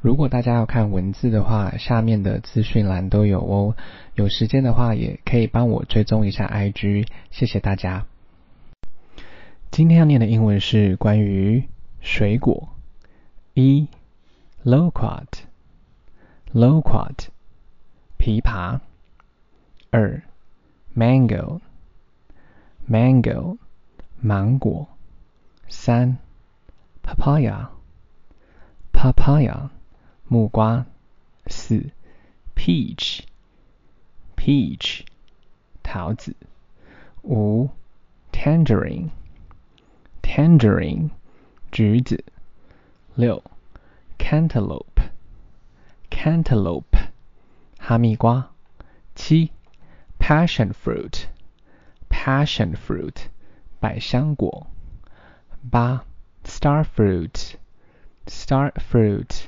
如果大家要看文字的话，下面的资讯栏都有哦。有时间的话，也可以帮我追踪一下 IG，谢谢大家。今天要念的英文是关于水果：一，loquat，loquat，枇杷；二，mango，mango，芒果；三，papaya，papaya。木瓜。四，peach，peach，桃子。五，tangerine，tangerine，橘子。六，cantaloupe，cantaloupe，哈密瓜。七，passion fruit，passion fruit，百香果。八，star fruit，star fruit。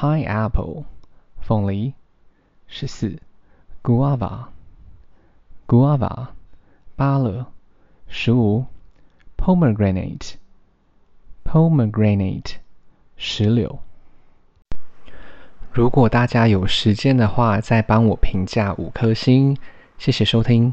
pineapple，凤梨，十四，guava，guava，芭乐，十五，pomegranate，pomegranate，石榴。如果大家有时间的话，再帮我评价五颗星，谢谢收听。